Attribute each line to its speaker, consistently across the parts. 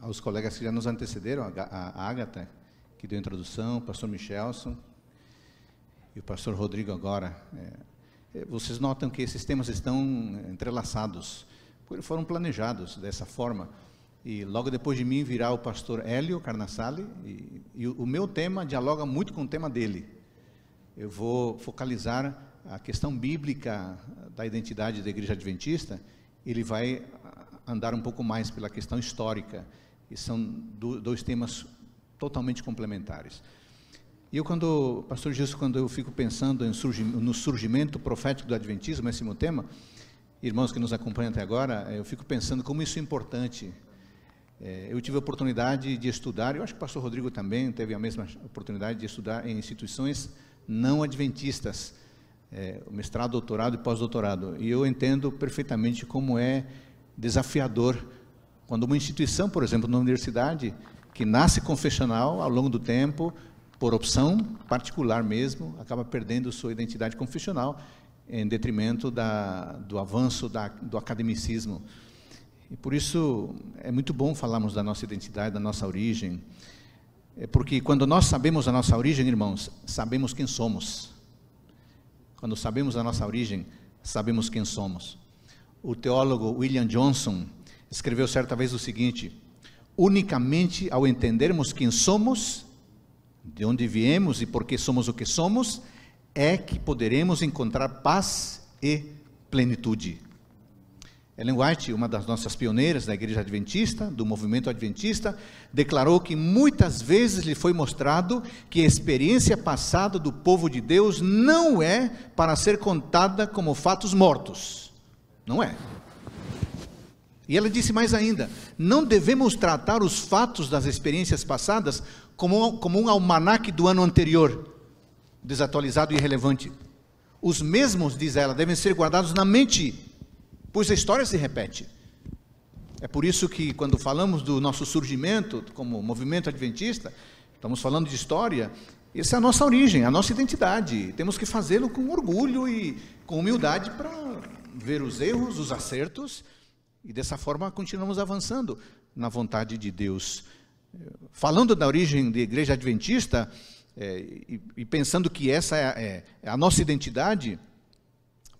Speaker 1: aos colegas que já nos antecederam, a Agatha, que deu a introdução, o pastor Michelson e o pastor Rodrigo agora. É, vocês notam que esses temas estão entrelaçados, porque foram planejados dessa forma. E logo depois de mim virá o pastor Hélio Carnassali, e, e o meu tema dialoga muito com o tema dele. Eu vou focalizar a questão bíblica da identidade da igreja adventista, ele vai andar um pouco mais pela questão histórica, e são dois temas totalmente complementares. E eu, quando, pastor Jesus, quando eu fico pensando no surgimento profético do Adventismo, esse meu tema, irmãos que nos acompanham até agora, eu fico pensando como isso é importante. É, eu tive a oportunidade de estudar, eu acho que o pastor Rodrigo também teve a mesma oportunidade de estudar em instituições não adventistas, é, mestrado, doutorado e pós-doutorado. E eu entendo perfeitamente como é desafiador quando uma instituição, por exemplo, na universidade, que nasce confessional ao longo do tempo, por opção particular mesmo, acaba perdendo sua identidade confessional em detrimento da, do avanço da, do academicismo. E por isso é muito bom falarmos da nossa identidade, da nossa origem, é porque quando nós sabemos a nossa origem, irmãos, sabemos quem somos. Quando sabemos a nossa origem, sabemos quem somos. O teólogo William Johnson escreveu certa vez o seguinte: unicamente ao entendermos quem somos, de onde viemos e por que somos o que somos, é que poderemos encontrar paz e plenitude. Ellen White, uma das nossas pioneiras da Igreja Adventista, do movimento Adventista, declarou que muitas vezes lhe foi mostrado que a experiência passada do povo de Deus não é para ser contada como fatos mortos. Não é. E ela disse mais ainda: não devemos tratar os fatos das experiências passadas como, como um almanaque do ano anterior, desatualizado e irrelevante. Os mesmos, diz ela, devem ser guardados na mente pois a história se repete. É por isso que, quando falamos do nosso surgimento como movimento adventista, estamos falando de história, essa é a nossa origem, a nossa identidade. Temos que fazê-lo com orgulho e com humildade para ver os erros, os acertos, e dessa forma continuamos avançando na vontade de Deus. Falando da origem da igreja adventista, é, e, e, pensando que essa é, é, é a nossa identidade,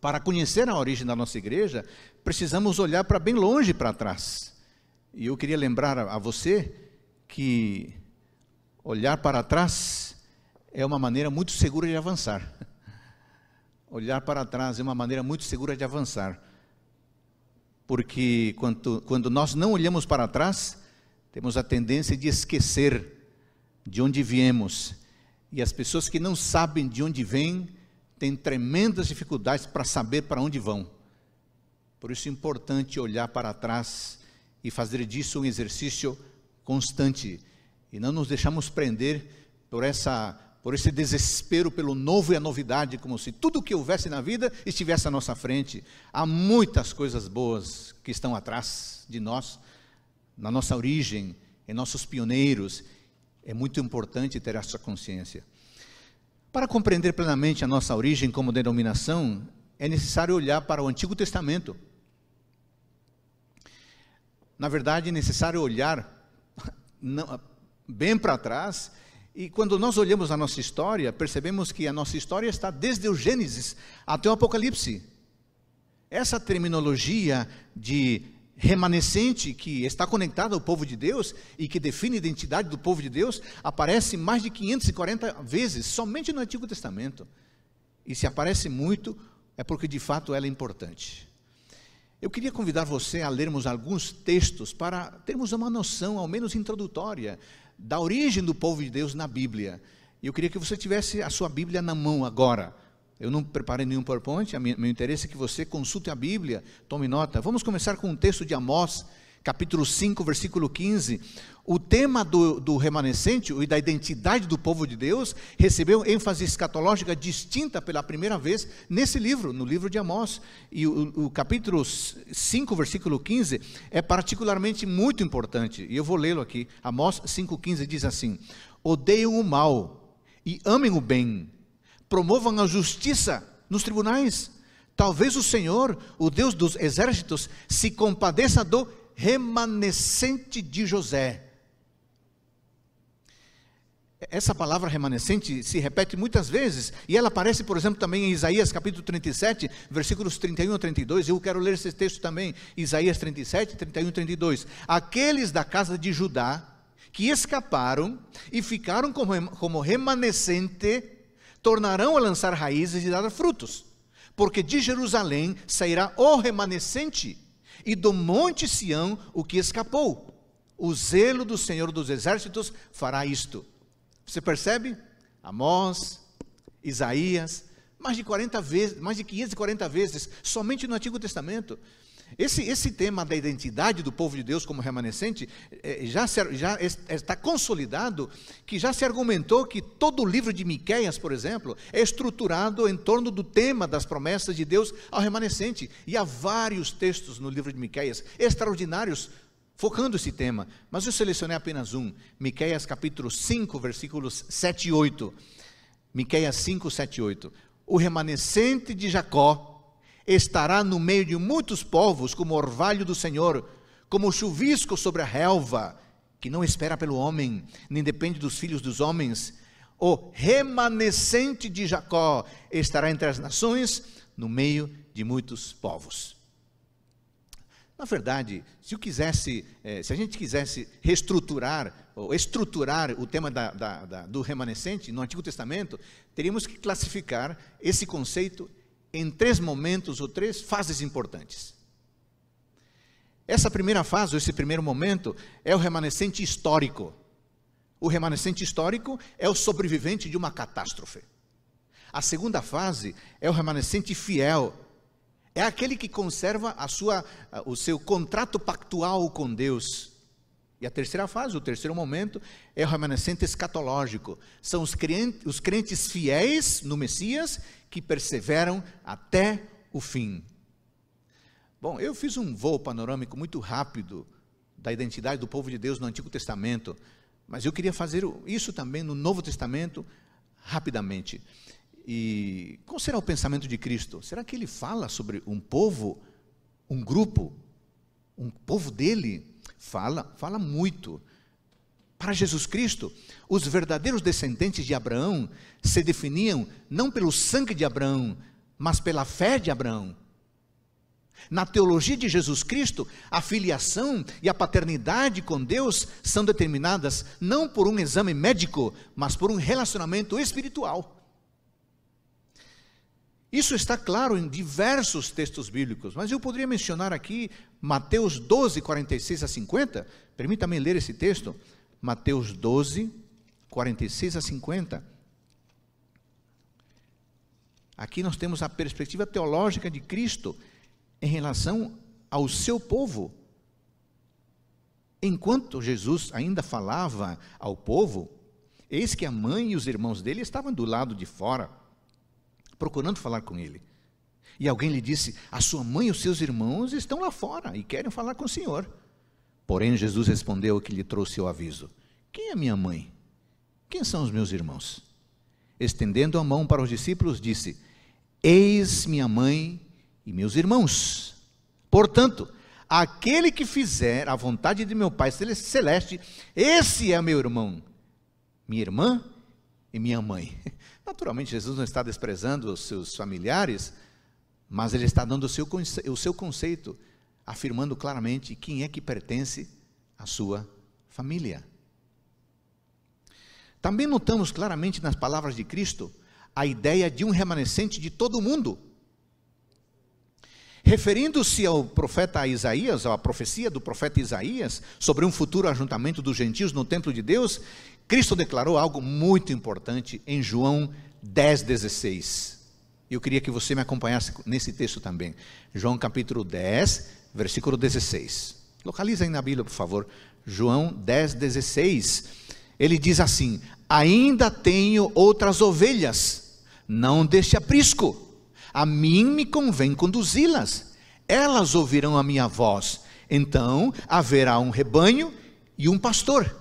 Speaker 1: para conhecer a origem da nossa igreja, precisamos olhar para bem longe para trás. E eu queria lembrar a você que olhar para trás é uma maneira muito segura de avançar. Olhar para trás é uma maneira muito segura de avançar. Porque quando, quando nós não olhamos para trás, temos a tendência de esquecer de onde viemos. E as pessoas que não sabem de onde vêm, têm tremendas dificuldades para saber para onde vão. Por isso é importante olhar para trás e fazer disso um exercício constante e não nos deixarmos prender por essa por esse desespero pelo novo e a novidade, como se tudo o que houvesse na vida estivesse à nossa frente. Há muitas coisas boas que estão atrás de nós, na nossa origem, em nossos pioneiros. É muito importante ter essa consciência. Para compreender plenamente a nossa origem como denominação, é necessário olhar para o Antigo Testamento. Na verdade, é necessário olhar bem para trás, e quando nós olhamos a nossa história, percebemos que a nossa história está desde o Gênesis até o Apocalipse. Essa terminologia de remanescente que está conectado ao povo de Deus e que define a identidade do povo de Deus, aparece mais de 540 vezes somente no Antigo Testamento. E se aparece muito, é porque de fato ela é importante. Eu queria convidar você a lermos alguns textos para termos uma noção, ao menos introdutória, da origem do povo de Deus na Bíblia. E eu queria que você tivesse a sua Bíblia na mão agora. Eu não preparei nenhum PowerPoint, meu interesse é que você consulte a Bíblia, tome nota. Vamos começar com um texto de Amós, capítulo 5, versículo 15. O tema do, do remanescente e da identidade do povo de Deus recebeu ênfase escatológica distinta pela primeira vez nesse livro, no livro de Amós. E o, o capítulo 5, versículo 15, é particularmente muito importante. E eu vou lê-lo aqui. Amós 5,15 diz assim: Odeiam o mal e amem o bem promovam a justiça nos tribunais. Talvez o Senhor, o Deus dos exércitos, se compadeça do remanescente de José. Essa palavra remanescente se repete muitas vezes, e ela aparece, por exemplo, também em Isaías capítulo 37, versículos 31 a 32. Eu quero ler esse texto também, Isaías 37, 31 e 32. Aqueles da casa de Judá que escaparam e ficaram como, remanescente, tornarão a lançar raízes e dar frutos, porque de Jerusalém sairá o remanescente, e do monte Sião o que escapou. O zelo do Senhor dos Exércitos fará isto. Você percebe? Amós, Isaías, mais de 40 vezes, mais de 540 vezes, somente no Antigo Testamento. Esse, esse tema da identidade do povo de Deus como remanescente é, já, se, já está consolidado, que já se argumentou que todo o livro de Miqueias, por exemplo, é estruturado em torno do tema das promessas de Deus ao remanescente. E há vários textos no livro de Miqueias extraordinários focando esse tema, mas eu selecionei apenas um, Miqueias capítulo 5, versículos 7 e 8. Miqueias 5, 7 e 8. O remanescente de Jacó estará no meio de muitos povos, como orvalho do Senhor, como chuvisco sobre a relva, que não espera pelo homem, nem depende dos filhos dos homens. O remanescente de Jacó estará entre as nações, no meio de muitos povos. Na verdade, se, quisesse, eh, se a gente quisesse reestruturar ou estruturar o tema da, da, da, do remanescente no Antigo Testamento, teríamos que classificar esse conceito em três momentos ou três fases importantes. Essa primeira fase, esse primeiro momento, é o remanescente histórico. O remanescente histórico é o sobrevivente de uma catástrofe. A segunda fase é o remanescente fiel. É aquele que conserva a sua, o seu contrato pactual com Deus. E a terceira fase, o terceiro momento, é o remanescente escatológico. São os crentes, os crentes fiéis no Messias que perseveram até o fim. Bom, eu fiz um voo panorâmico muito rápido da identidade do povo de Deus no Antigo Testamento, mas eu queria fazer isso também no Novo Testamento rapidamente. E qual será o pensamento de Cristo? Será que ele fala sobre um povo, um grupo, um povo dele? Fala, fala muito. Para Jesus Cristo, os verdadeiros descendentes de Abraão se definiam não pelo sangue de Abraão, mas pela fé de Abraão. Na teologia de Jesus Cristo, a filiação e a paternidade com Deus são determinadas não por um exame médico, mas por um relacionamento espiritual. Isso está claro em diversos textos bíblicos, mas eu poderia mencionar aqui Mateus 12, 46 a 50. Permita-me ler esse texto. Mateus 12, 46 a 50. Aqui nós temos a perspectiva teológica de Cristo em relação ao seu povo. Enquanto Jesus ainda falava ao povo, eis que a mãe e os irmãos dele estavam do lado de fora, procurando falar com ele. E alguém lhe disse: A sua mãe e os seus irmãos estão lá fora e querem falar com o Senhor. Porém, Jesus respondeu que lhe trouxe o aviso: Quem é minha mãe? Quem são os meus irmãos? Estendendo a mão para os discípulos, disse: Eis minha mãe e meus irmãos. Portanto, aquele que fizer a vontade de meu Pai celeste, esse é meu irmão, minha irmã e minha mãe. Naturalmente, Jesus não está desprezando os seus familiares, mas ele está dando o seu, o seu conceito afirmando claramente quem é que pertence à sua família. Também notamos claramente nas palavras de Cristo a ideia de um remanescente de todo o mundo. Referindo-se ao profeta Isaías, à profecia do profeta Isaías sobre um futuro ajuntamento dos gentios no templo de Deus, Cristo declarou algo muito importante em João 10,16. Eu queria que você me acompanhasse nesse texto também. João capítulo 10, versículo 16. Localiza aí na Bíblia, por favor. João 10, 16. Ele diz assim: Ainda tenho outras ovelhas, não deixe aprisco. A mim me convém conduzi-las. Elas ouvirão a minha voz. Então haverá um rebanho e um pastor.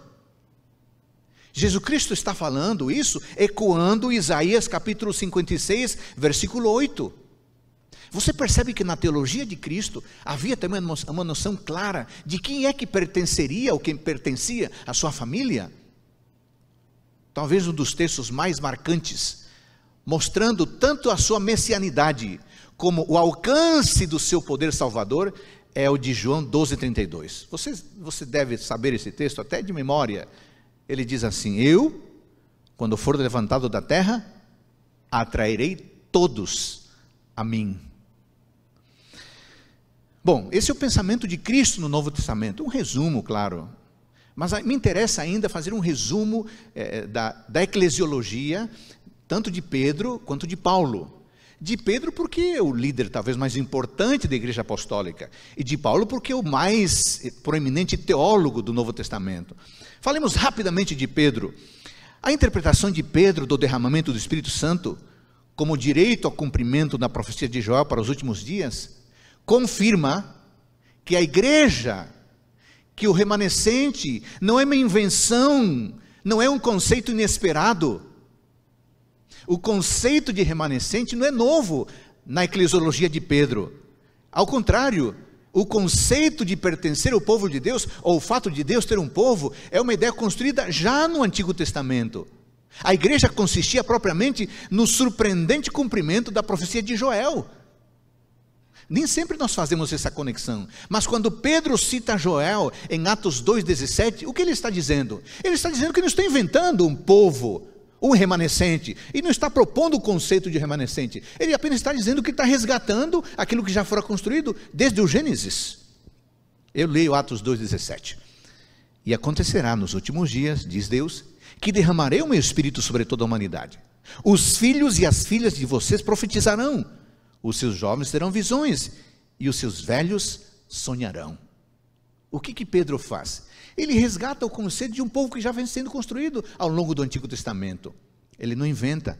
Speaker 1: Jesus Cristo está falando isso, ecoando Isaías capítulo 56, versículo 8. Você percebe que na teologia de Cristo havia também uma noção clara de quem é que pertenceria ou quem pertencia à sua família? Talvez um dos textos mais marcantes, mostrando tanto a sua messianidade como o alcance do seu poder salvador, é o de João 12,32. Você, você deve saber esse texto até de memória. Ele diz assim: Eu, quando for levantado da terra, atrairei todos a mim. Bom, esse é o pensamento de Cristo no Novo Testamento, um resumo, claro. Mas me interessa ainda fazer um resumo é, da, da eclesiologia, tanto de Pedro quanto de Paulo. De Pedro, porque é o líder talvez mais importante da igreja apostólica, e de Paulo, porque é o mais proeminente teólogo do Novo Testamento. Falemos rapidamente de Pedro. A interpretação de Pedro do derramamento do Espírito Santo, como direito ao cumprimento da profecia de Joel para os últimos dias, confirma que a igreja, que o remanescente, não é uma invenção, não é um conceito inesperado. O conceito de remanescente não é novo na eclesiologia de Pedro. Ao contrário, o conceito de pertencer ao povo de Deus, ou o fato de Deus ter um povo, é uma ideia construída já no Antigo Testamento. A igreja consistia propriamente no surpreendente cumprimento da profecia de Joel. Nem sempre nós fazemos essa conexão. Mas quando Pedro cita Joel em Atos 2,17, o que ele está dizendo? Ele está dizendo que não está inventando um povo, um remanescente, e não está propondo o conceito de remanescente. Ele apenas está dizendo que está resgatando aquilo que já fora construído desde o Gênesis. Eu leio Atos 2,17. E acontecerá nos últimos dias, diz Deus, que derramarei o meu espírito sobre toda a humanidade. Os filhos e as filhas de vocês profetizarão os seus jovens terão visões e os seus velhos sonharão. O que que Pedro faz? Ele resgata o conceito de um povo que já vem sendo construído ao longo do Antigo Testamento. Ele não inventa,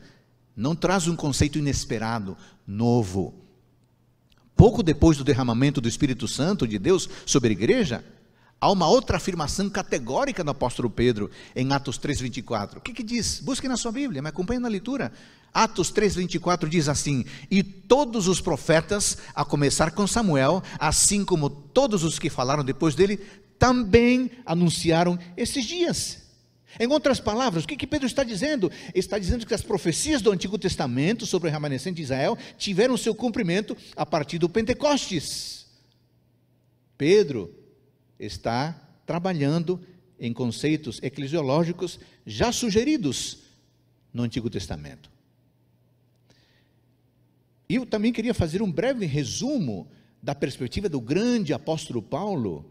Speaker 1: não traz um conceito inesperado, novo. Pouco depois do derramamento do Espírito Santo de Deus sobre a igreja, há uma outra afirmação categórica do apóstolo Pedro em Atos 3:24. O que que diz? Busque na sua Bíblia, me acompanhe na leitura. Atos 3:24 diz assim: "E todos os profetas, a começar com Samuel, assim como todos os que falaram depois dele, também anunciaram esses dias." Em outras palavras, o que, que Pedro está dizendo? está dizendo que as profecias do Antigo Testamento sobre o remanescente de Israel tiveram seu cumprimento a partir do Pentecostes. Pedro está trabalhando em conceitos eclesiológicos já sugeridos no Antigo Testamento. E eu também queria fazer um breve resumo da perspectiva do grande apóstolo Paulo.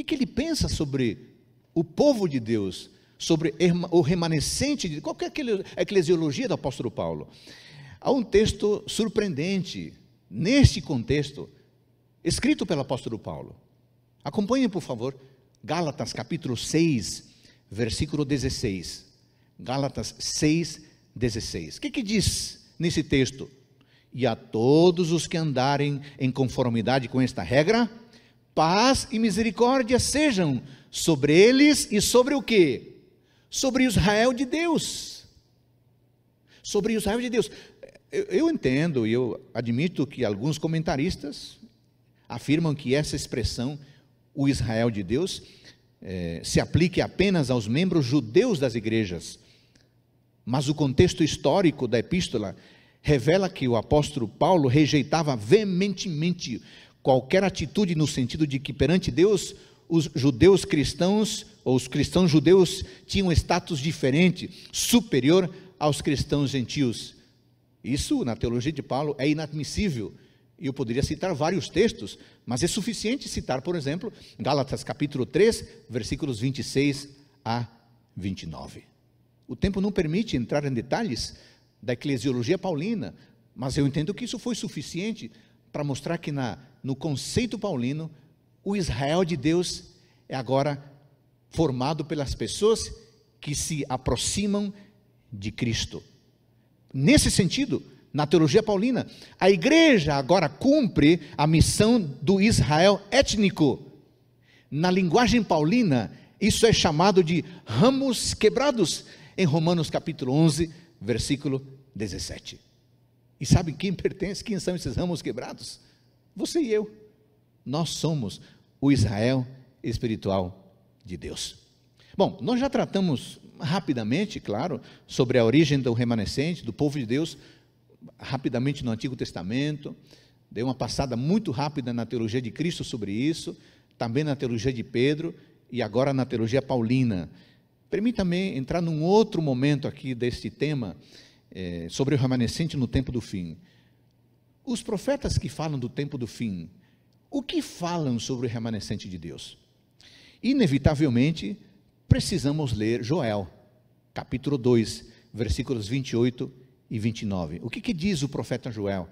Speaker 1: Que, que ele pensa sobre o povo de Deus, sobre o remanescente de qual é a eclesiologia do apóstolo Paulo. Há um texto surpreendente neste contexto, escrito pelo apóstolo Paulo. Acompanhem, por favor, Gálatas capítulo 6, versículo 16. Gálatas 6, 16. O que, que diz nesse texto? E a todos os que andarem em conformidade com esta regra, paz e misericórdia sejam sobre eles e sobre o que? Sobre Israel de Deus. Sobre Israel de Deus. Eu, eu entendo e eu admito que alguns comentaristas afirmam que essa expressão, o Israel de Deus, é, se aplique apenas aos membros judeus das igrejas. Mas o contexto histórico da epístola revela que o apóstolo Paulo rejeitava veementemente qualquer atitude no sentido de que perante Deus os judeus cristãos ou os cristãos judeus tinham status diferente, superior aos cristãos gentios. Isso na teologia de Paulo é inadmissível. E eu poderia citar vários textos, mas é suficiente citar, por exemplo, Gálatas capítulo 3, versículos 26 a 29. O tempo não permite entrar em detalhes, da eclesiologia paulina, mas eu entendo que isso foi suficiente para mostrar que na, no conceito paulino, o Israel de Deus é agora formado pelas pessoas que se aproximam de Cristo. Nesse sentido, na teologia paulina, a igreja agora cumpre a missão do Israel étnico. Na linguagem paulina, isso é chamado de ramos quebrados, em Romanos capítulo 11, versículo 17. E sabe quem pertence? Quem são esses ramos quebrados? Você e eu. Nós somos o Israel espiritual de Deus. Bom, nós já tratamos rapidamente, claro, sobre a origem do remanescente, do povo de Deus, rapidamente no Antigo Testamento. Dei uma passada muito rápida na teologia de Cristo sobre isso, também na teologia de Pedro e agora na teologia paulina. Permita-me entrar num outro momento aqui deste tema, é, sobre o remanescente no tempo do fim. Os profetas que falam do tempo do fim, o que falam sobre o remanescente de Deus? Inevitavelmente, precisamos ler Joel, capítulo 2, versículos 28 e 29. O que, que diz o profeta Joel?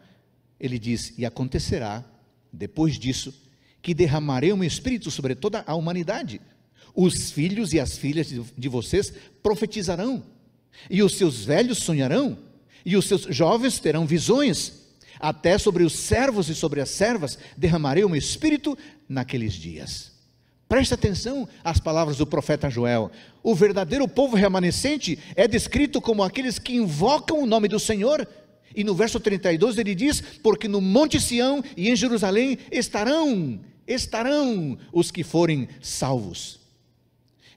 Speaker 1: Ele diz: E acontecerá, depois disso, que derramarei o meu espírito sobre toda a humanidade. Os filhos e as filhas de vocês profetizarão, e os seus velhos sonharão, e os seus jovens terão visões. Até sobre os servos e sobre as servas derramarei o meu espírito naqueles dias. Preste atenção às palavras do profeta Joel. O verdadeiro povo remanescente é descrito como aqueles que invocam o nome do Senhor. E no verso 32 ele diz: Porque no Monte Sião e em Jerusalém estarão, estarão os que forem salvos.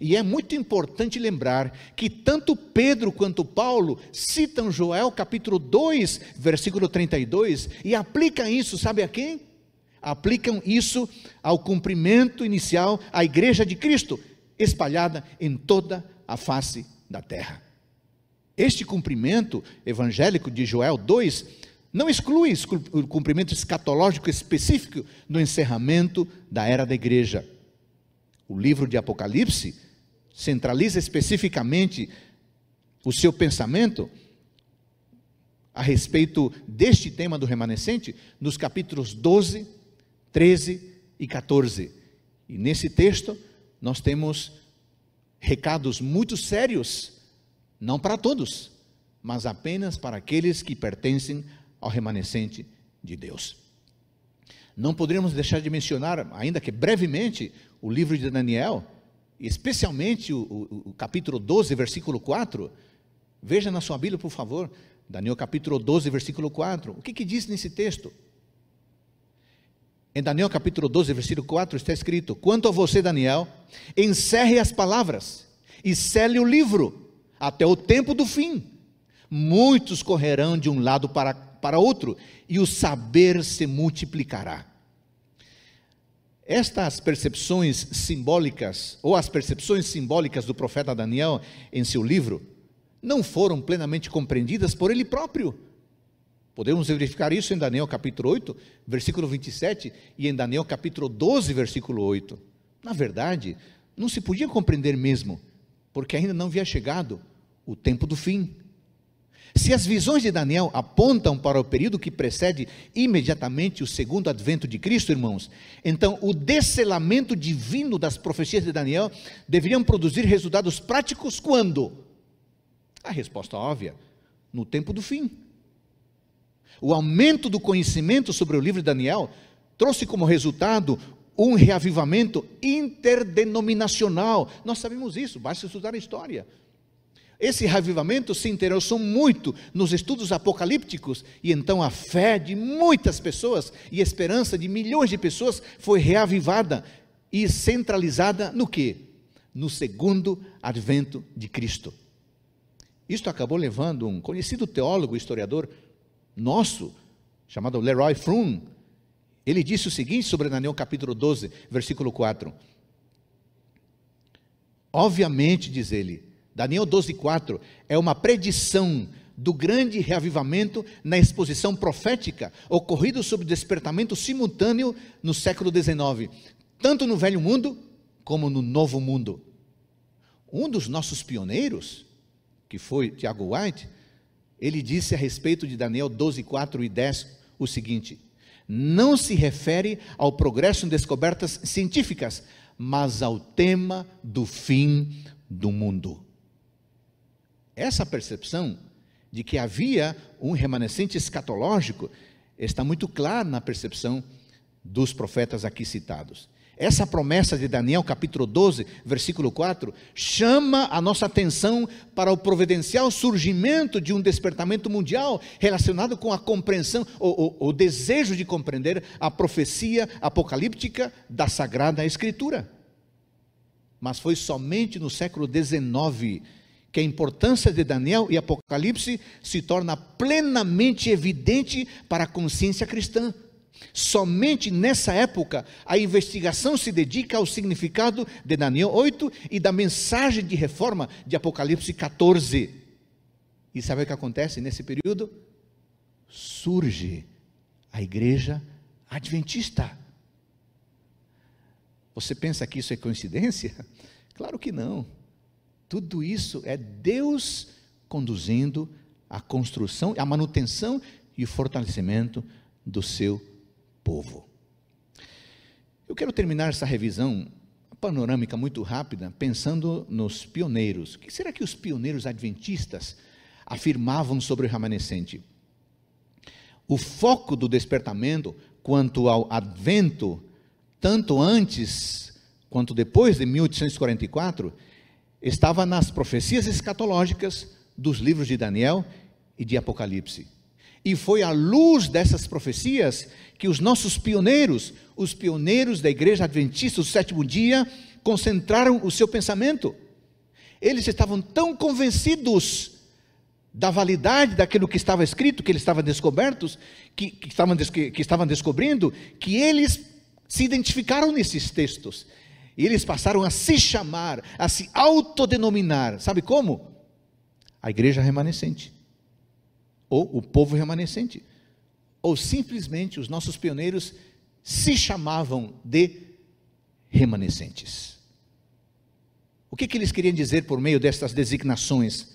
Speaker 1: E é muito importante lembrar que tanto Pedro quanto Paulo citam Joel capítulo 2, versículo 32, e aplicam isso, sabe a quem? aplicam isso ao cumprimento inicial, à igreja de Cristo, espalhada em toda a face da terra. Este cumprimento evangélico de Joel 2 não exclui o cumprimento escatológico específico no encerramento da era da igreja. O livro de Apocalipse centraliza especificamente o seu pensamento a respeito deste tema do remanescente nos capítulos 12 13 e 14. E nesse texto nós temos recados muito sérios, não para todos, mas apenas para aqueles que pertencem ao remanescente de Deus. Não poderíamos deixar de mencionar, ainda que brevemente, o livro de Daniel, especialmente o, o, o capítulo 12, versículo 4. Veja na sua Bíblia, por favor, Daniel capítulo 12, versículo 4. O que, que diz nesse texto? Em Daniel capítulo 12, versículo 4, está escrito: Quanto a você, Daniel, encerre as palavras e cele o livro até o tempo do fim. Muitos correrão de um lado para, para outro, e o saber se multiplicará. Estas percepções simbólicas, ou as percepções simbólicas do profeta Daniel em seu livro, não foram plenamente compreendidas por ele próprio Podemos verificar isso em Daniel capítulo 8, versículo 27, e em Daniel capítulo 12, versículo 8. Na verdade, não se podia compreender mesmo, porque ainda não havia chegado o tempo do fim. Se as visões de Daniel apontam para o período que precede imediatamente o segundo advento de Cristo, irmãos, então o descelamento divino das profecias de Daniel deveriam produzir resultados práticos quando? A resposta óbvia: no tempo do fim. O aumento do conhecimento sobre o livro de Daniel trouxe como resultado um reavivamento interdenominacional. Nós sabemos isso, basta estudar a história. Esse reavivamento se interessou muito nos estudos apocalípticos, e então a fé de muitas pessoas e a esperança de milhões de pessoas foi reavivada e centralizada no que? No segundo advento de Cristo. Isto acabou levando um conhecido teólogo, historiador, nosso, chamado Leroy Froome, ele disse o seguinte sobre Daniel capítulo 12, versículo 4. Obviamente, diz ele, Daniel 12, 4 é uma predição do grande reavivamento na exposição profética ocorrido sob despertamento simultâneo no século XIX, tanto no Velho Mundo como no Novo Mundo. Um dos nossos pioneiros, que foi Tiago White, ele disse a respeito de Daniel 12, 4 e 10 o seguinte: não se refere ao progresso em descobertas científicas, mas ao tema do fim do mundo. Essa percepção de que havia um remanescente escatológico está muito clara na percepção dos profetas aqui citados. essa promessa de Daniel, capítulo 12, versículo 4, chama a nossa atenção para o providencial surgimento de um despertamento mundial relacionado com a compreensão, o, o, o desejo de compreender a profecia apocalíptica da Sagrada Escritura. Mas foi somente no século XIX que a importância de Daniel e Apocalipse se torna plenamente evidente para a consciência cristã. Somente nessa época a investigação se dedica ao significado de Daniel 8 e da mensagem de reforma de Apocalipse 14. E sabe o que acontece nesse período? Surge a igreja adventista. Você pensa que isso é coincidência? Claro que não. Tudo isso é Deus conduzindo a construção, a manutenção e o fortalecimento do seu povo. Eu quero terminar essa revisão panorâmica muito rápida pensando nos pioneiros. O que será que os pioneiros adventistas afirmavam sobre o remanescente? O foco do despertamento quanto ao advento, tanto antes quanto depois de 1844, estava nas profecias escatológicas dos livros de Daniel e de Apocalipse. E foi à luz dessas profecias que os nossos pioneiros, os pioneiros da igreja adventista do sétimo dia, concentraram o seu pensamento. Eles estavam tão convencidos da validade daquilo que estava escrito, que eles estavam descobertos, que, que, estavam, que, estavam descobrindo, que eles se identificaram nesses textos. E eles passaram a se chamar, a se autodenominar. Sabe como? A igreja remanescente ou o povo remanescente, ou simplesmente os nossos pioneiros se chamavam de remanescentes. O que, que eles queriam dizer por meio destas designações?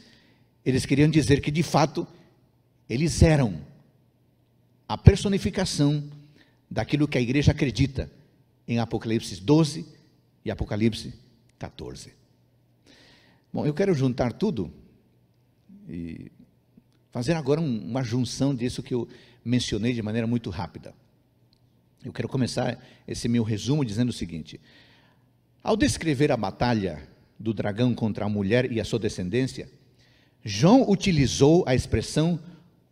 Speaker 1: Eles queriam dizer que, de fato, eles eram a personificação daquilo que a igreja acredita em Apocalipse 12 e Apocalipse 14. Bom, eu quero juntar tudo e fazer agora um, uma junção disso que eu mencionei de maneira muito rápida. Eu quero começar esse meu resumo dizendo o seguinte: ao descrever a batalha do dragão contra a mulher e a sua descendência, João utilizou a expressão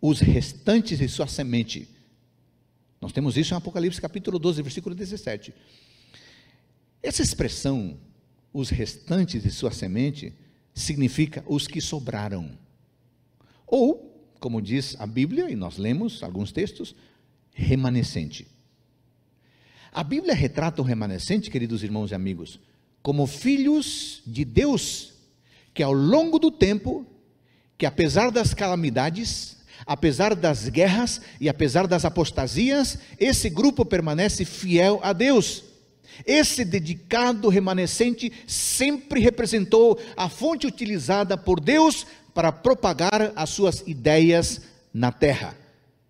Speaker 1: os restantes de sua semente. Nós temos isso em Apocalipse capítulo 12, versículo 17. Essa expressão, os restantes de sua semente, significa os que sobraram. Ou como diz a Bíblia, e nós lemos alguns textos, remanescente. A Bíblia retrata o remanescente, queridos irmãos e amigos, como filhos de Deus, que ao longo do tempo, que apesar das calamidades, apesar das guerras e apesar das apostasias, esse grupo permanece fiel a Deus. Esse dedicado remanescente sempre representou a fonte utilizada por Deus para propagar as suas ideias na terra.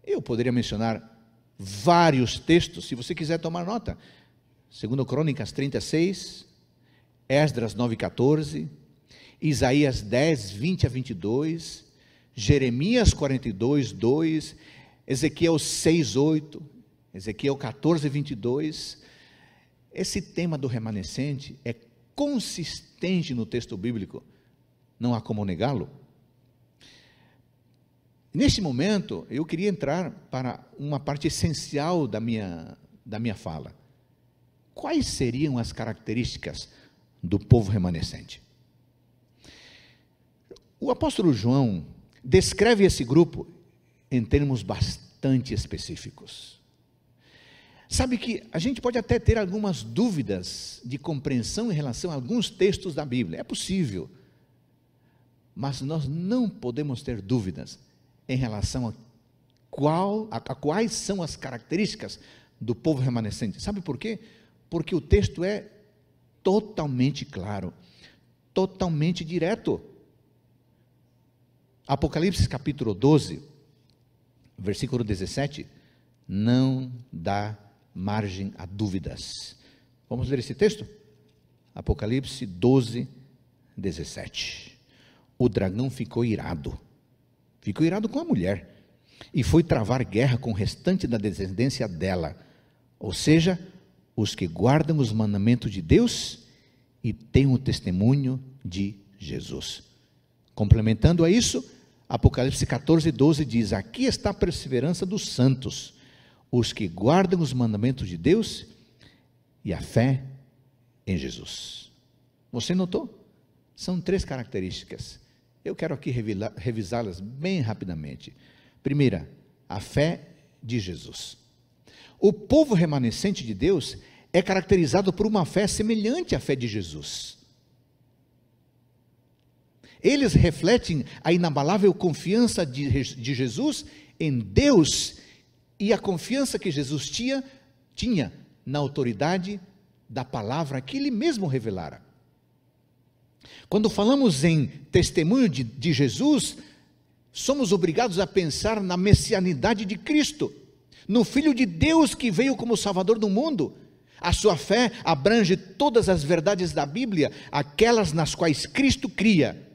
Speaker 1: Eu poderia mencionar vários textos, se você quiser tomar nota. Segundo Crônicas 36, Esdras 9:14, Isaías 10, 20 a 22, Jeremias 42, 2, Ezequiel 6, 8, Ezequiel 14, 22. Esse tema do remanescente é consistente no texto bíblico, não há como negá-lo. Neste momento, eu queria entrar para uma parte essencial da minha, da minha fala. Quais seriam as características do povo remanescente? O apóstolo João descreve esse grupo em termos bastante específicos. Sabe que a gente pode até ter algumas dúvidas de compreensão em relação a alguns textos da Bíblia, é possível, mas nós não podemos ter dúvidas em relação a, qual, a, a quais são as características do povo remanescente. Sabe por quê? Porque o texto é totalmente claro, totalmente direto. Apocalipse capítulo 12, versículo 17, não dá margem a dúvidas. Vamos ler esse texto? Apocalipse 12, 17. O dragão ficou irado Ficou irado com a mulher e foi travar guerra com o restante da descendência dela, ou seja,
Speaker 2: os que guardam os mandamentos de Deus e têm o testemunho de Jesus. Complementando a isso, Apocalipse 14, 12 diz: Aqui está a perseverança dos santos, os que guardam os mandamentos de Deus e a fé em Jesus. Você notou? São três características. Eu quero aqui revisá-las bem rapidamente. Primeira, a fé de Jesus. O povo remanescente de Deus é caracterizado por uma fé semelhante à fé de Jesus. Eles refletem a inabalável confiança de, de Jesus em Deus e a confiança que Jesus tinha, tinha na autoridade da palavra que ele mesmo revelara. Quando falamos em testemunho de, de Jesus, somos obrigados a pensar na messianidade de Cristo, no Filho de Deus que veio como Salvador do mundo. A sua fé abrange todas as verdades da Bíblia, aquelas nas quais Cristo cria.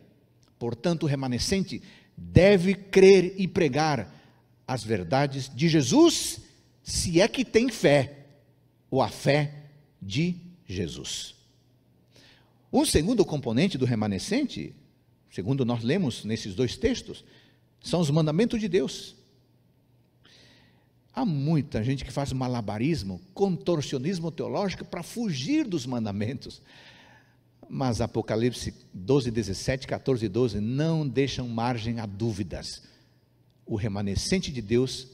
Speaker 2: Portanto, o remanescente deve crer e pregar as verdades de Jesus, se é que tem fé, ou a fé de Jesus. Um segundo componente do remanescente, segundo nós lemos nesses dois textos, são os mandamentos de Deus. Há muita gente que faz malabarismo, contorcionismo teológico para fugir dos mandamentos. Mas Apocalipse 12, 17, 14 e 12 não deixam margem a dúvidas. O remanescente de Deus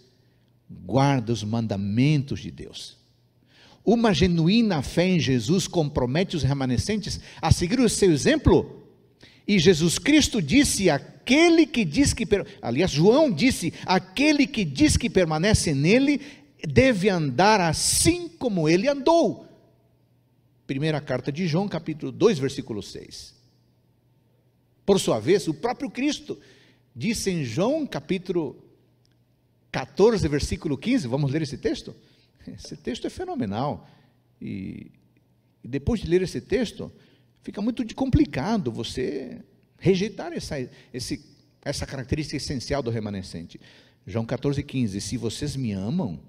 Speaker 2: guarda os mandamentos de Deus. Uma genuína fé em Jesus compromete os remanescentes a seguir o seu exemplo. E Jesus Cristo disse: aquele que diz que, aliás, João disse: aquele que diz que permanece nele deve andar assim como ele andou. Primeira carta de João, capítulo 2, versículo 6. Por sua vez, o próprio Cristo disse em João, capítulo 14, versículo 15, vamos ler esse texto? Esse texto é fenomenal. E, e depois de ler esse texto, fica muito complicado você rejeitar essa, esse, essa característica essencial do remanescente. João 14, 15: Se vocês me amam,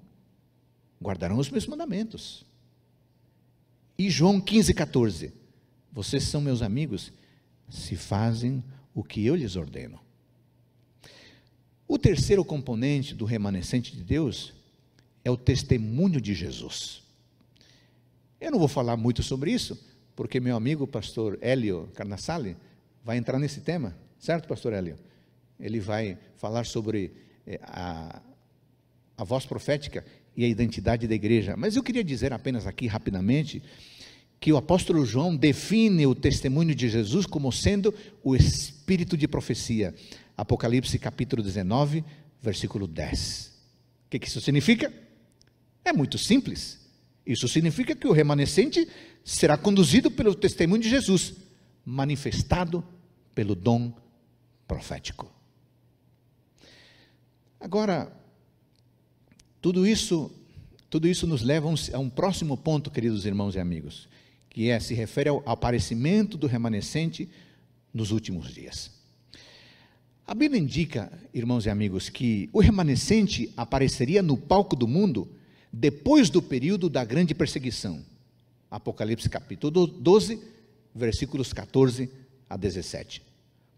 Speaker 2: guardarão os meus mandamentos. E João 15, 14: Vocês são meus amigos se fazem o que eu lhes ordeno. O terceiro componente do remanescente de Deus é o testemunho de Jesus. Eu não vou falar muito sobre isso, porque meu amigo pastor Hélio Carnassale vai entrar nesse tema, certo, pastor Hélio? Ele vai falar sobre eh, a, a voz profética e a identidade da igreja. Mas eu queria dizer apenas aqui rapidamente que o apóstolo João define o testemunho de Jesus como sendo o espírito de profecia. Apocalipse capítulo 19, versículo 10. O que, que isso significa? É muito simples. Isso significa que o remanescente será conduzido pelo testemunho de Jesus, manifestado pelo dom profético. Agora, tudo isso, tudo isso nos leva a um próximo ponto, queridos irmãos e amigos, que é se refere ao aparecimento do remanescente nos últimos dias. A Bíblia indica, irmãos e amigos, que o remanescente apareceria no palco do mundo depois do período da grande perseguição. Apocalipse capítulo 12, versículos 14 a 17.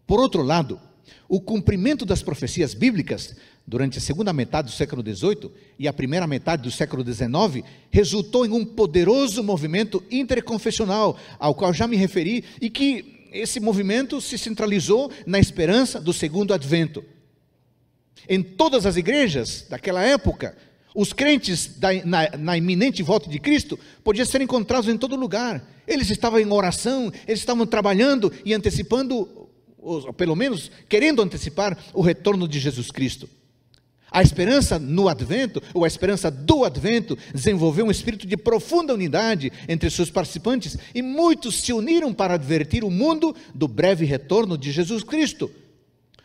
Speaker 2: Por outro lado, o cumprimento das profecias bíblicas durante a segunda metade do século XVIII e a primeira metade do século XIX resultou em um poderoso movimento interconfessional, ao qual já me referi, e que esse movimento se centralizou na esperança do segundo advento. Em todas as igrejas daquela época, os crentes da, na, na, iminente volta de Cristo podiam ser encontrados em todo lugar. Eles estavam em oração, eles estavam trabalhando e antecipando, ou pelo menos querendo antecipar o retorno de Jesus Cristo. A esperança no advento, ou a esperança do advento, desenvolveu um espírito de profunda unidade entre seus participantes e muitos se uniram para advertir o mundo do breve retorno de Jesus Cristo.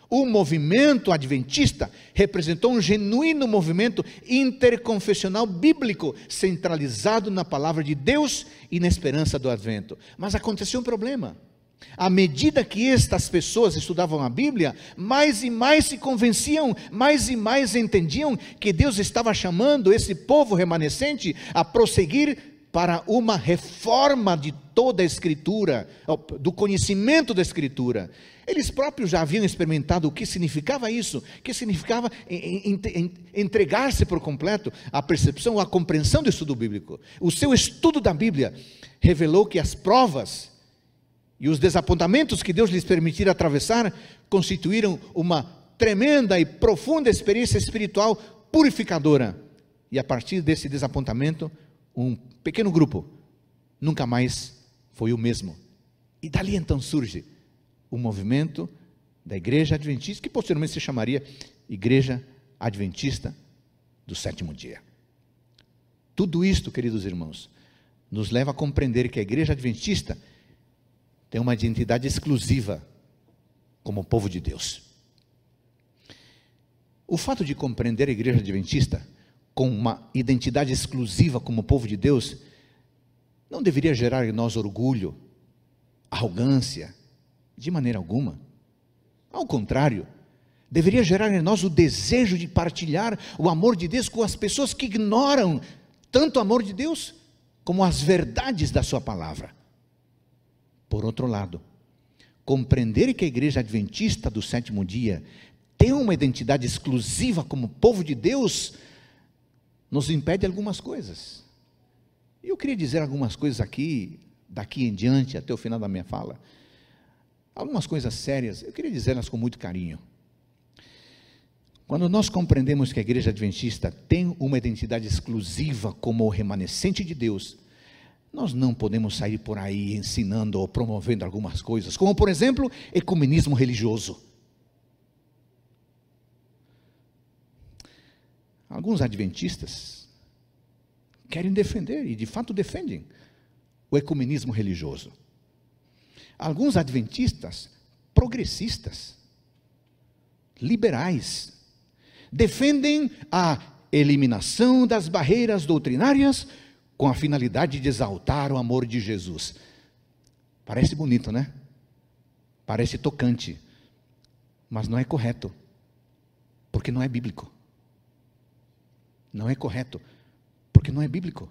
Speaker 2: O movimento adventista representou um genuíno movimento interconfessional bíblico, centralizado na palavra de Deus e na esperança do advento. Mas aconteceu um problema. À medida que estas pessoas estudavam a Bíblia, mais e mais se convenciam, mais e mais entendiam que Deus estava chamando esse povo remanescente a prosseguir para uma reforma de toda a Escritura, do conhecimento da Escritura. Eles próprios já haviam experimentado o que significava isso, o que significava entregar-se por completo à percepção, à compreensão do estudo bíblico. O seu estudo da Bíblia revelou que as provas e os desapontamentos que Deus lhes permitira atravessar constituíram uma tremenda e profunda experiência espiritual purificadora. E a partir desse desapontamento, um pequeno grupo nunca mais foi o mesmo. E dali então surge o movimento da Igreja Adventista, que posteriormente se chamaria Igreja Adventista do Sétimo Dia. Tudo isto, queridos irmãos, nos leva a compreender que a Igreja Adventista tem uma identidade exclusiva como povo de Deus. O fato de compreender a Igreja Adventista com uma identidade exclusiva como povo de Deus, não deveria gerar em nós orgulho, arrogância, de maneira alguma. Ao contrário, deveria gerar em nós o desejo de partilhar o amor de Deus com as pessoas que ignoram tanto o amor de Deus como as verdades da Sua palavra. Por outro lado, compreender que a igreja adventista do sétimo dia tem uma identidade exclusiva como povo de Deus nos impede algumas coisas. Eu queria dizer algumas coisas aqui, daqui em diante, até o final da minha fala. Algumas coisas sérias, eu queria dizê-las com muito carinho. Quando nós compreendemos que a igreja adventista tem uma identidade exclusiva como remanescente de Deus, nós não podemos sair por aí ensinando ou promovendo algumas coisas, como por exemplo, ecumenismo religioso. Alguns adventistas querem defender, e de fato defendem, o ecumenismo religioso. Alguns adventistas progressistas, liberais, defendem a eliminação das barreiras doutrinárias com a finalidade de exaltar o amor de Jesus. Parece bonito, né? Parece tocante, mas não é correto, porque não é bíblico. Não é correto, porque não é bíblico.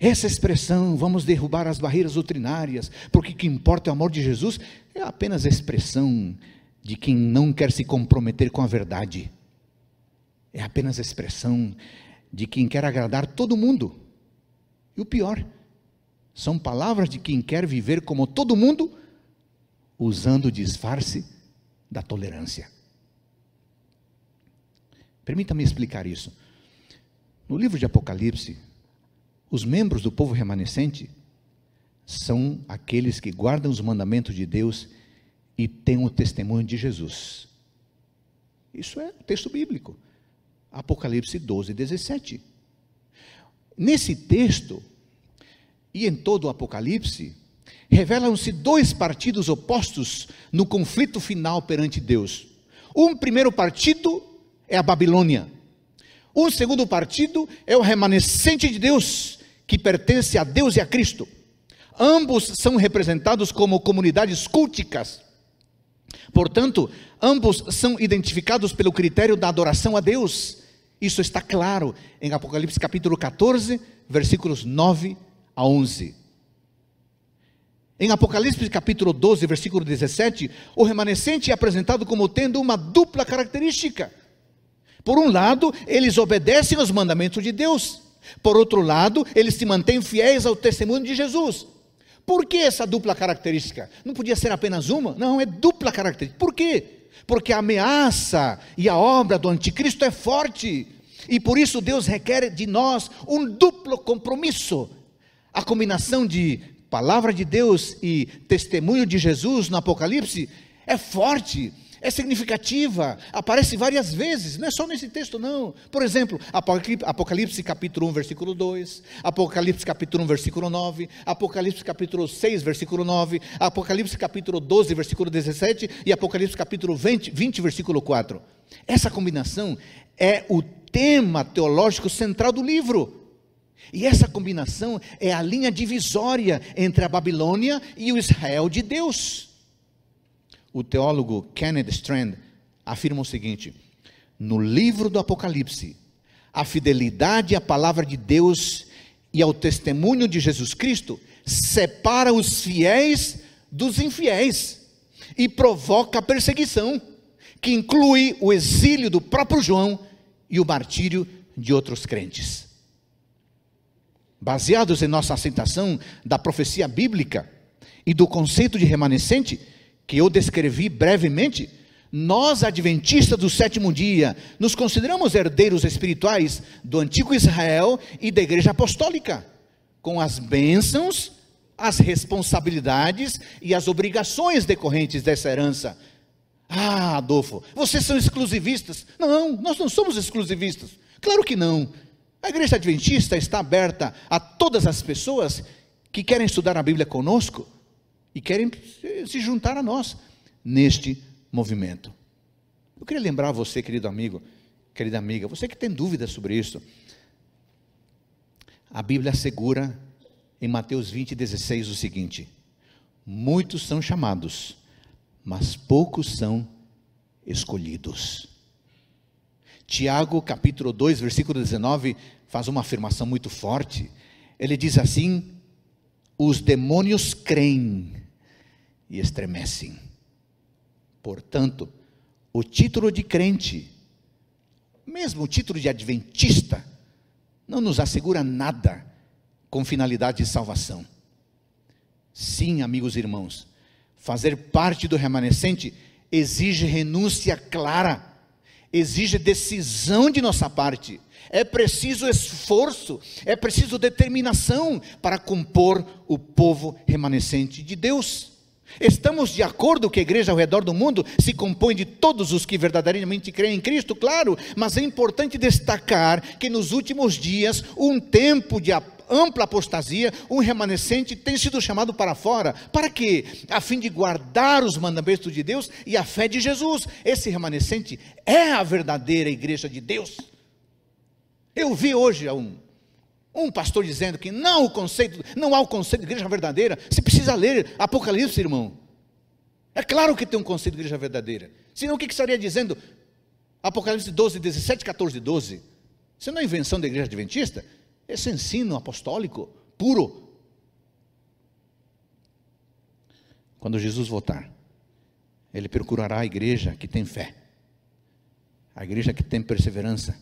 Speaker 2: Essa expressão, vamos derrubar as barreiras doutrinárias, porque o que importa é o amor de Jesus, é apenas a expressão de quem não quer se comprometer com a verdade. É apenas a expressão de quem quer agradar todo mundo. E o pior, são palavras de quem quer viver como todo mundo, usando o disfarce da tolerância. Permita-me explicar isso. No livro de Apocalipse, os membros do povo remanescente são aqueles que guardam os mandamentos de Deus e têm o testemunho de Jesus. Isso é o texto bíblico. Apocalipse 12, 17. Nesse texto, e em todo o Apocalipse, revelam-se dois partidos opostos no conflito final perante Deus. Um primeiro partido é a Babilônia. O segundo partido é o remanescente de Deus, que pertence a Deus e a Cristo. Ambos são representados como comunidades culticas. Portanto, ambos são identificados pelo critério da adoração a Deus. Isso está claro em Apocalipse capítulo 14, versículos 9 a 11. Em Apocalipse capítulo 12, versículo 17, o remanescente é apresentado como tendo uma dupla característica. Por um lado, eles obedecem aos mandamentos de Deus. Por outro lado, eles se mantêm fiéis ao testemunho de Jesus. Por que essa dupla característica? Não podia ser apenas uma? Não, é dupla característica. Por quê? Porque a ameaça e a obra do anticristo é forte. E por isso Deus requer de nós um duplo compromisso. A combinação de palavra de Deus e testemunho de Jesus no Apocalipse é forte é significativa, aparece várias vezes, não é só nesse texto, não. Por exemplo, Apocalipse, capítulo 1, versículo 2, Apocalipse capítulo 1, versículo 9, Apocalipse capítulo 6, versículo 9, Apocalipse capítulo 12, versículo 17 e Apocalipse capítulo 20, 20 versículo 4. Essa combinação é o tema teológico central do livro. E essa combinação é a linha divisória entre a Babilônia e o Israel de Deus o teólogo Kenneth Strand afirma o seguinte: no livro do Apocalipse, a fidelidade à palavra de Deus e ao testemunho de Jesus Cristo, separa os fiéis dos infiéis e provoca a perseguição, que inclui o exílio do próprio João e o martírio de outros crentes. Baseados em nossa aceitação da profecia bíblica e do conceito de remanescente, que eu descrevi brevemente, nós, adventistas do sétimo dia, nos consideramos herdeiros espirituais do antigo Israel e da igreja apostólica, com as bênçãos, as responsabilidades e as obrigações decorrentes dessa herança. Ah, Adolfo, vocês são exclusivistas. Não, nós não somos exclusivistas. Claro que não. A igreja adventista está aberta a todas as pessoas que querem estudar a Bíblia conosco e querem se juntar a nós neste movimento. Eu queria lembrar você, querido amigo, querida amiga, você que tem dúvidas sobre isso. A Bíblia assegura em Mateus 20, 16 o seguinte: Muitos são chamados, mas poucos são escolhidos. Tiago, capítulo 2, versículo 19, faz uma afirmação muito forte. Ele diz assim: Os demônios creem e estremecem. Portanto, o título de crente, mesmo o título de adventista, não nos assegura nada com finalidade de salvação. Sim, amigos e irmãos, fazer parte do remanescente exige renúncia clara, exige decisão de nossa parte. É preciso esforço, é preciso determinação para compor o povo remanescente de Deus. Estamos de acordo que a igreja ao redor do mundo se compõe de todos os que verdadeiramente creem em Cristo, claro, mas é importante destacar que nos últimos dias, um tempo de ampla apostasia, um remanescente tem sido chamado para fora. Para quê? A fim de guardar os mandamentos de Deus e a fé de Jesus. Esse remanescente é a verdadeira igreja de Deus. Eu vi hoje um, um pastor dizendo que não, o conceito, não há o conceito de igreja verdadeira. Você precisa ler Apocalipse, irmão. É claro que tem um conceito de igreja verdadeira. Senão o que, que estaria dizendo? Apocalipse 12, 17, 14, 12. Isso não é invenção da igreja adventista? Esse ensino apostólico puro. Quando Jesus voltar, ele procurará a igreja que tem fé, a igreja que tem perseverança,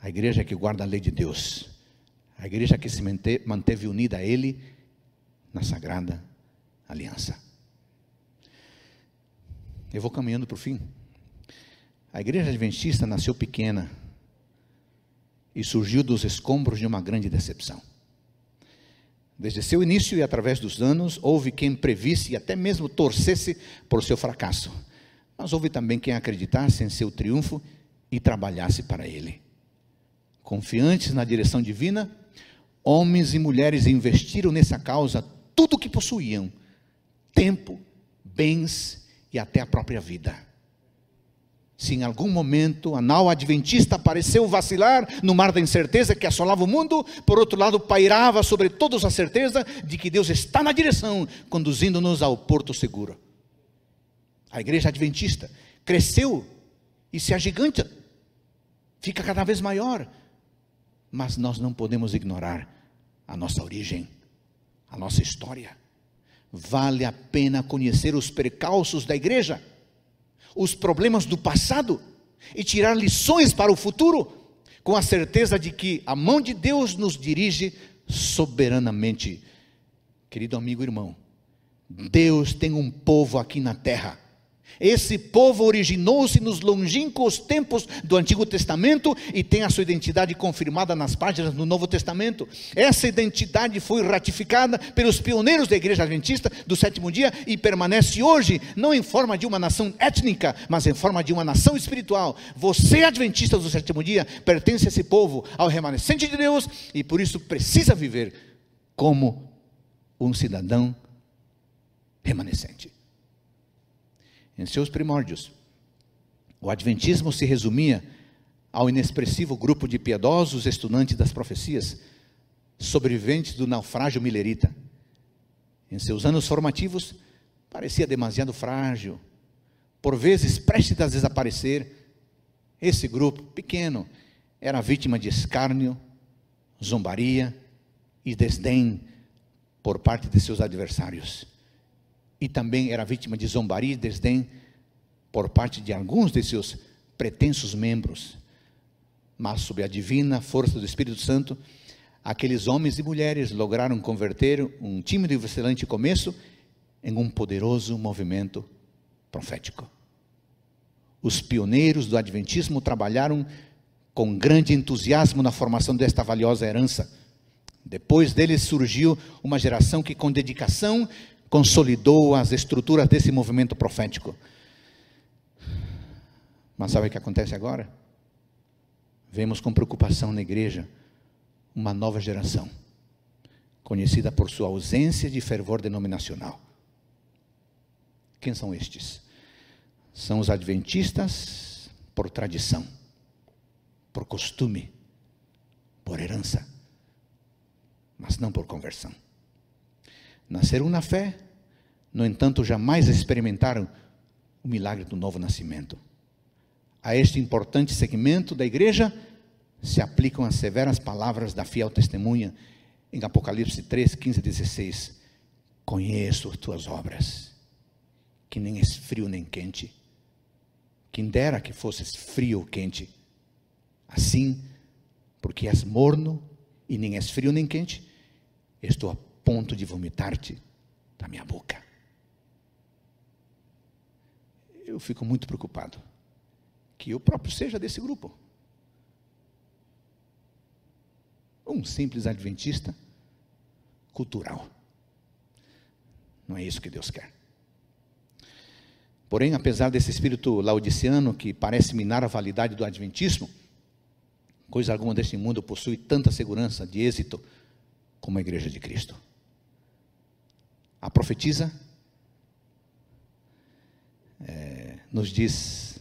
Speaker 2: a igreja que guarda a lei de Deus a igreja que se manteve unida a Ele na sagrada aliança. Eu vou caminhando para o fim. A igreja adventista nasceu pequena e surgiu dos escombros de uma grande decepção. Desde seu início e através dos anos, houve quem previsse e até mesmo torcesse por seu fracasso. Mas houve também quem acreditasse em seu triunfo e trabalhasse para ele. Confiantes na direção divina, Homens e mulheres investiram nessa causa tudo o que possuíam: tempo, bens e até a própria vida. Se em algum momento a nau adventista pareceu vacilar no mar da incerteza que assolava o mundo, por outro lado, pairava sobre todos a certeza de que Deus está na direção, conduzindo-nos ao porto seguro. A igreja adventista cresceu e se agiganta, fica cada vez maior, mas nós não podemos ignorar a nossa origem, a nossa história. Vale a pena conhecer os percalços da igreja, os problemas do passado e tirar lições para o futuro, com a certeza de que a mão de Deus nos dirige soberanamente. Querido amigo e irmão, Deus tem um povo aqui na terra esse povo originou-se nos longínquos tempos do Antigo Testamento e tem a sua identidade confirmada nas páginas do Novo Testamento. Essa identidade foi ratificada pelos pioneiros da Igreja Adventista do sétimo dia e permanece hoje, não em forma de uma nação étnica, mas em forma de uma nação espiritual. Você, Adventista do sétimo dia, pertence a esse povo, ao remanescente de Deus e por isso precisa viver como um cidadão remanescente em seus primórdios. O Adventismo se resumia ao inexpressivo grupo de piedosos estudantes das profecias, sobreviventes do naufrágio milerita. Em seus anos formativos, parecia demasiado frágil, por vezes prestes a desaparecer. Esse grupo pequeno era vítima de escárnio, zombaria e desdém por parte de seus adversários. E também era vítima de zombaria e desdém por parte de alguns de seus pretensos membros. Mas, sob a divina força do Espírito Santo, aqueles homens e mulheres lograram converter um tímido e vacilante começo em um poderoso movimento profético. Os pioneiros do Adventismo trabalharam com grande entusiasmo na formação desta valiosa herança. Depois deles surgiu uma geração que, com dedicação, consolidou as estruturas desse movimento profético. Mas sabe o que acontece agora? Vemos com preocupação na igreja uma nova geração, conhecida por sua ausência de fervor denominacional. Quem são estes? São os adventistas por tradição, por costume, por herança, mas não por conversão. Nasceram na fé, no entanto, jamais experimentaram o milagre do novo nascimento. A este importante segmento da igreja, se aplicam as severas palavras da fiel testemunha em Apocalipse 3, 15 e 16. Conheço as tuas obras, que nem és frio nem quente. Quem dera que fosses frio ou quente. Assim, porque és morno e nem és frio nem quente, estou a ponto de vomitar-te da minha boca. Eu fico muito preocupado que eu próprio seja desse grupo. um simples adventista cultural. Não é isso que Deus quer. Porém, apesar desse espírito laodiciano que parece minar a validade do adventismo, coisa alguma deste mundo possui tanta segurança de êxito como a igreja de Cristo. A profetisa é, nos diz: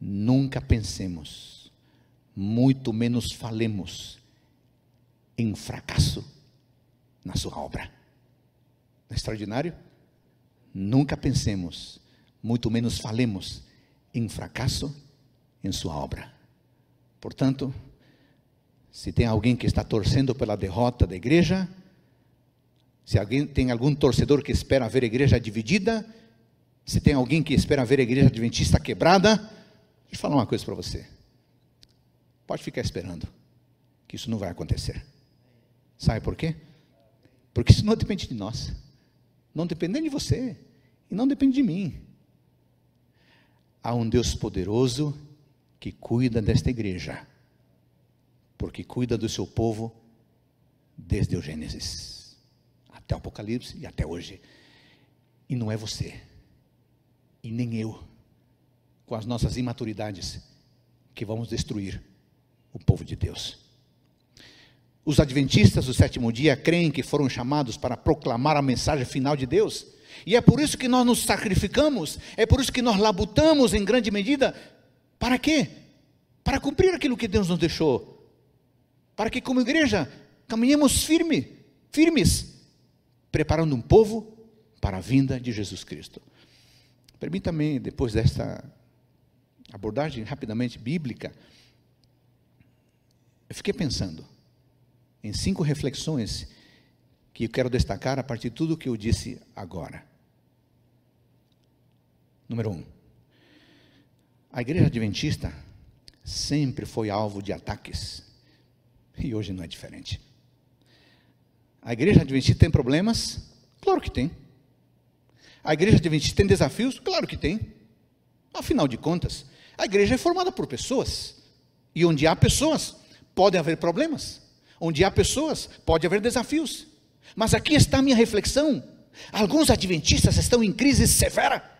Speaker 2: nunca pensemos muito menos falemos em fracasso na sua obra. Não é extraordinário? Nunca pensemos, muito menos falemos em fracasso em sua obra. Portanto, se tem alguém que está torcendo pela derrota da igreja, se alguém tem algum torcedor que espera ver a igreja dividida, se tem alguém que espera ver a igreja adventista quebrada, deixa eu falar uma coisa para você. Pode ficar esperando, que isso não vai acontecer. Sabe por quê? Porque isso não depende de nós, não depende nem de você, e não depende de mim. Há um Deus poderoso que cuida desta igreja, porque cuida do seu povo desde o Gênesis até o Apocalipse e até hoje. E não é você, e nem eu, com as nossas imaturidades, que vamos destruir o povo de Deus. Os adventistas do sétimo dia creem que foram chamados para proclamar a mensagem final de Deus. E é por isso que nós nos sacrificamos, é por isso que nós labutamos em grande medida. Para quê? Para cumprir aquilo que Deus nos deixou. Para que, como igreja, caminhemos firme, firmes, preparando um povo para a vinda de Jesus Cristo. Permita-me, depois desta abordagem rapidamente bíblica, eu fiquei pensando em cinco reflexões que eu quero destacar a partir de tudo que eu disse agora. Número um, a igreja adventista sempre foi alvo de ataques e hoje não é diferente. A igreja adventista tem problemas? Claro que tem. A igreja adventista tem desafios? Claro que tem. Afinal de contas, a igreja é formada por pessoas. E onde há pessoas, Podem haver problemas. Onde há pessoas, pode haver desafios. Mas aqui está a minha reflexão. Alguns adventistas estão em crise severa.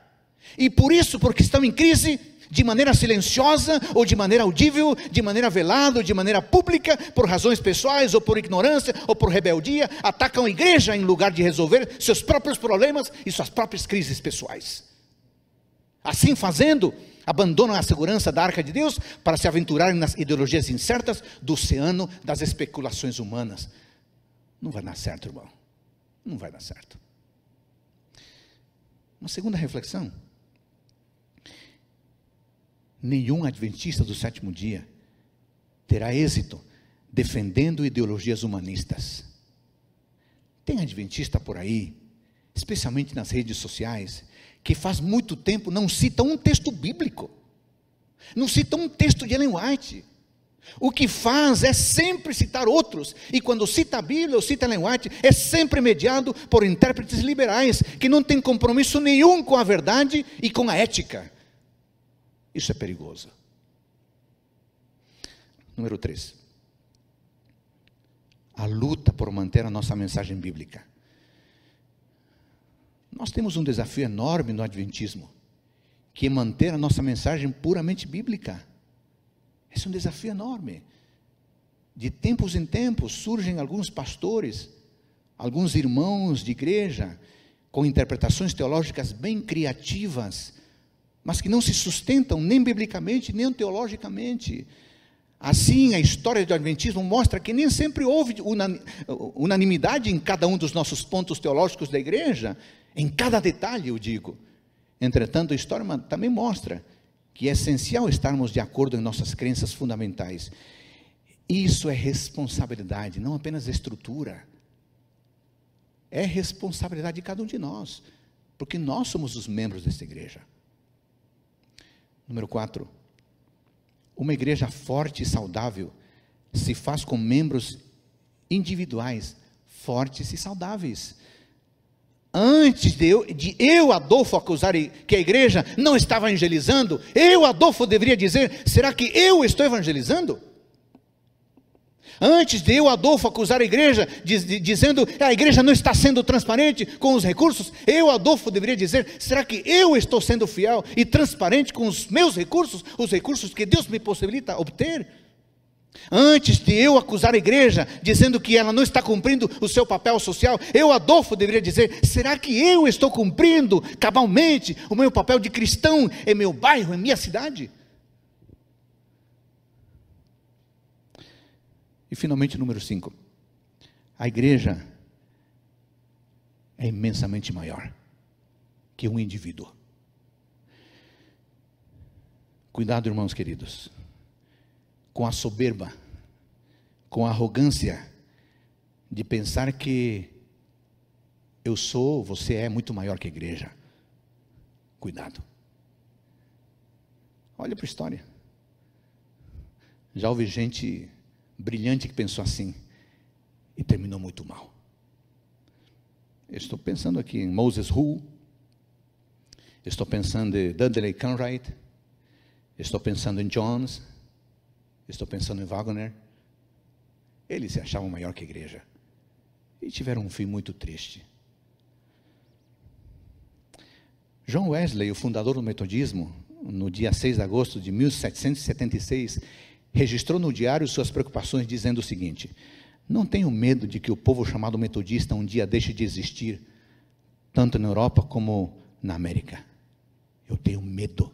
Speaker 2: E por isso, porque estão em crise, de maneira silenciosa, ou de maneira audível, de maneira velada, ou de maneira pública, por razões pessoais, ou por ignorância, ou por rebeldia, atacam a igreja em lugar de resolver seus próprios problemas e suas próprias crises pessoais. Assim fazendo, abandonam a segurança da arca de Deus para se aventurarem nas ideologias incertas do oceano das especulações humanas. Não vai dar certo, irmão. Não vai dar certo. Uma segunda reflexão. Nenhum adventista do sétimo dia terá êxito defendendo ideologias humanistas. Tem adventista por aí, especialmente nas redes sociais, que faz muito tempo não cita um texto bíblico, não cita um texto de Ellen White. O que faz é sempre citar outros, e quando cita a Bíblia ou cita Ellen White, é sempre mediado por intérpretes liberais, que não têm compromisso nenhum com a verdade e com a ética. Isso é perigoso. Número 3. A luta por manter a nossa mensagem bíblica. Nós temos um desafio enorme no Adventismo, que é manter a nossa mensagem puramente bíblica. Esse é um desafio enorme. De tempos em tempos surgem alguns pastores, alguns irmãos de igreja, com interpretações teológicas bem criativas, mas que não se sustentam nem biblicamente, nem teologicamente. Assim, a história do Adventismo mostra que nem sempre houve unanimidade em cada um dos nossos pontos teológicos da igreja, em cada detalhe, eu digo. Entretanto, a história também mostra que é essencial estarmos de acordo em nossas crenças fundamentais. Isso é responsabilidade, não apenas estrutura. É responsabilidade de cada um de nós, porque nós somos os membros dessa igreja. Número 4. Uma igreja forte e saudável se faz com membros individuais fortes e saudáveis. Antes de eu, de eu, Adolfo, acusar que a igreja não estava evangelizando, eu, Adolfo, deveria dizer: será que eu estou evangelizando? Antes de eu, Adolfo, acusar a igreja, diz, dizendo que a igreja não está sendo transparente com os recursos, eu, Adolfo, deveria dizer: será que eu estou sendo fiel e transparente com os meus recursos, os recursos que Deus me possibilita obter? Antes de eu acusar a igreja, dizendo que ela não está cumprindo o seu papel social, eu, Adolfo, deveria dizer: será que eu estou cumprindo cabalmente o meu papel de cristão em meu bairro, em minha cidade? E finalmente, número 5. A igreja é imensamente maior que um indivíduo. Cuidado, irmãos queridos, com a soberba, com a arrogância de pensar que eu sou, você é muito maior que a igreja. Cuidado. Olha para a história. Já houve gente brilhante que pensou assim e terminou muito mal. estou pensando aqui em Moses Hu, estou pensando em Dudley Conrad, estou pensando em Jones, estou pensando em Wagner. Eles se achavam maior que a igreja e tiveram um fim muito triste. John Wesley, o fundador do metodismo, no dia 6 de agosto de 1776, registrou no diário suas preocupações, dizendo o seguinte: Não tenho medo de que o povo chamado metodista um dia deixe de existir, tanto na Europa como na América. Eu tenho medo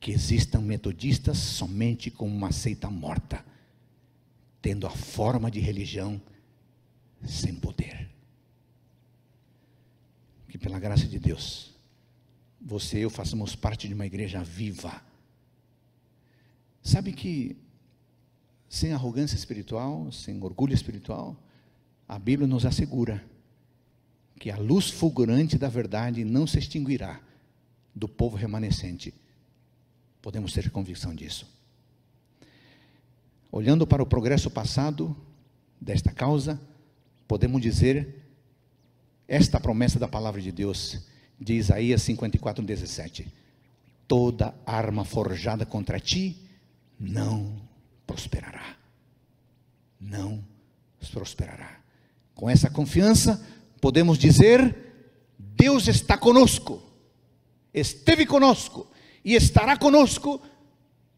Speaker 2: que existam metodistas somente como uma seita morta, tendo a forma de religião sem poder. Que pela graça de Deus, você e eu façamos parte de uma igreja viva. Sabe que sem arrogância espiritual, sem orgulho espiritual, a Bíblia nos assegura que a luz fulgurante da verdade não se extinguirá do povo remanescente. Podemos ter convicção disso. Olhando para o progresso passado desta causa, podemos dizer esta promessa da palavra de Deus, de Isaías 54, 17: Toda arma forjada contra ti não prosperará. Não prosperará. Com essa confiança, podemos dizer: Deus está conosco, esteve conosco e estará conosco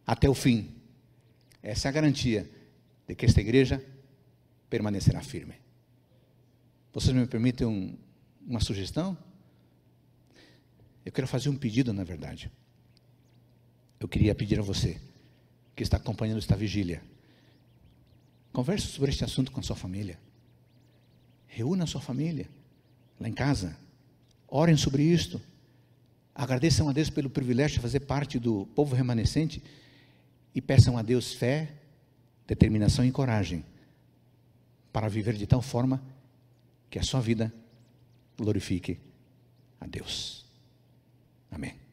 Speaker 2: até o fim. Essa é a garantia de que esta igreja permanecerá firme. Vocês me permitem um, uma sugestão? Eu quero fazer um pedido, na verdade. Eu queria pedir a você que está acompanhando esta vigília. Converse sobre este assunto com a sua família. Reúna a sua família lá em casa. Orem sobre isto. Agradeçam a Deus pelo privilégio de fazer parte do povo remanescente e peçam a Deus fé, determinação e coragem para viver de tal forma que a sua vida glorifique a Deus. Amém.